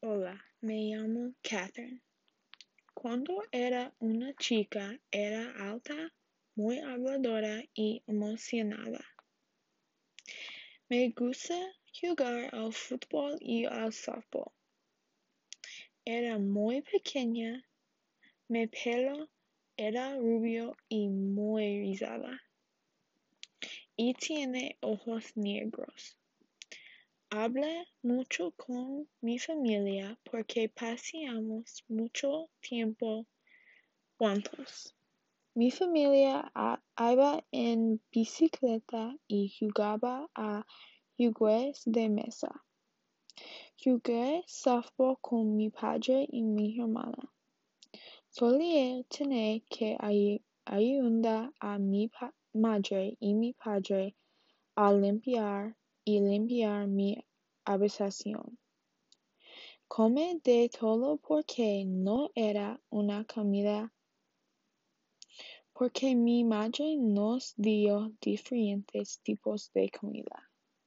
Hola, me llamo Catherine. Cuando era una chica era alta, muy habladora y emocionada. Me gusta jugar al fútbol y al softball. Era muy pequeña, mi pelo era rubio y muy rizada. Y tiene ojos negros. Hablé mucho con mi familia porque paseamos mucho tiempo juntos. Mi familia iba en bicicleta y jugaba a juegos de mesa. Jugué softball con mi padre y mi hermana. Solía tener que ayudar a mi madre y mi padre a limpiar y limpiar mi habitación. Comí de todo porque no era una comida porque mi madre nos dio diferentes tipos de comida.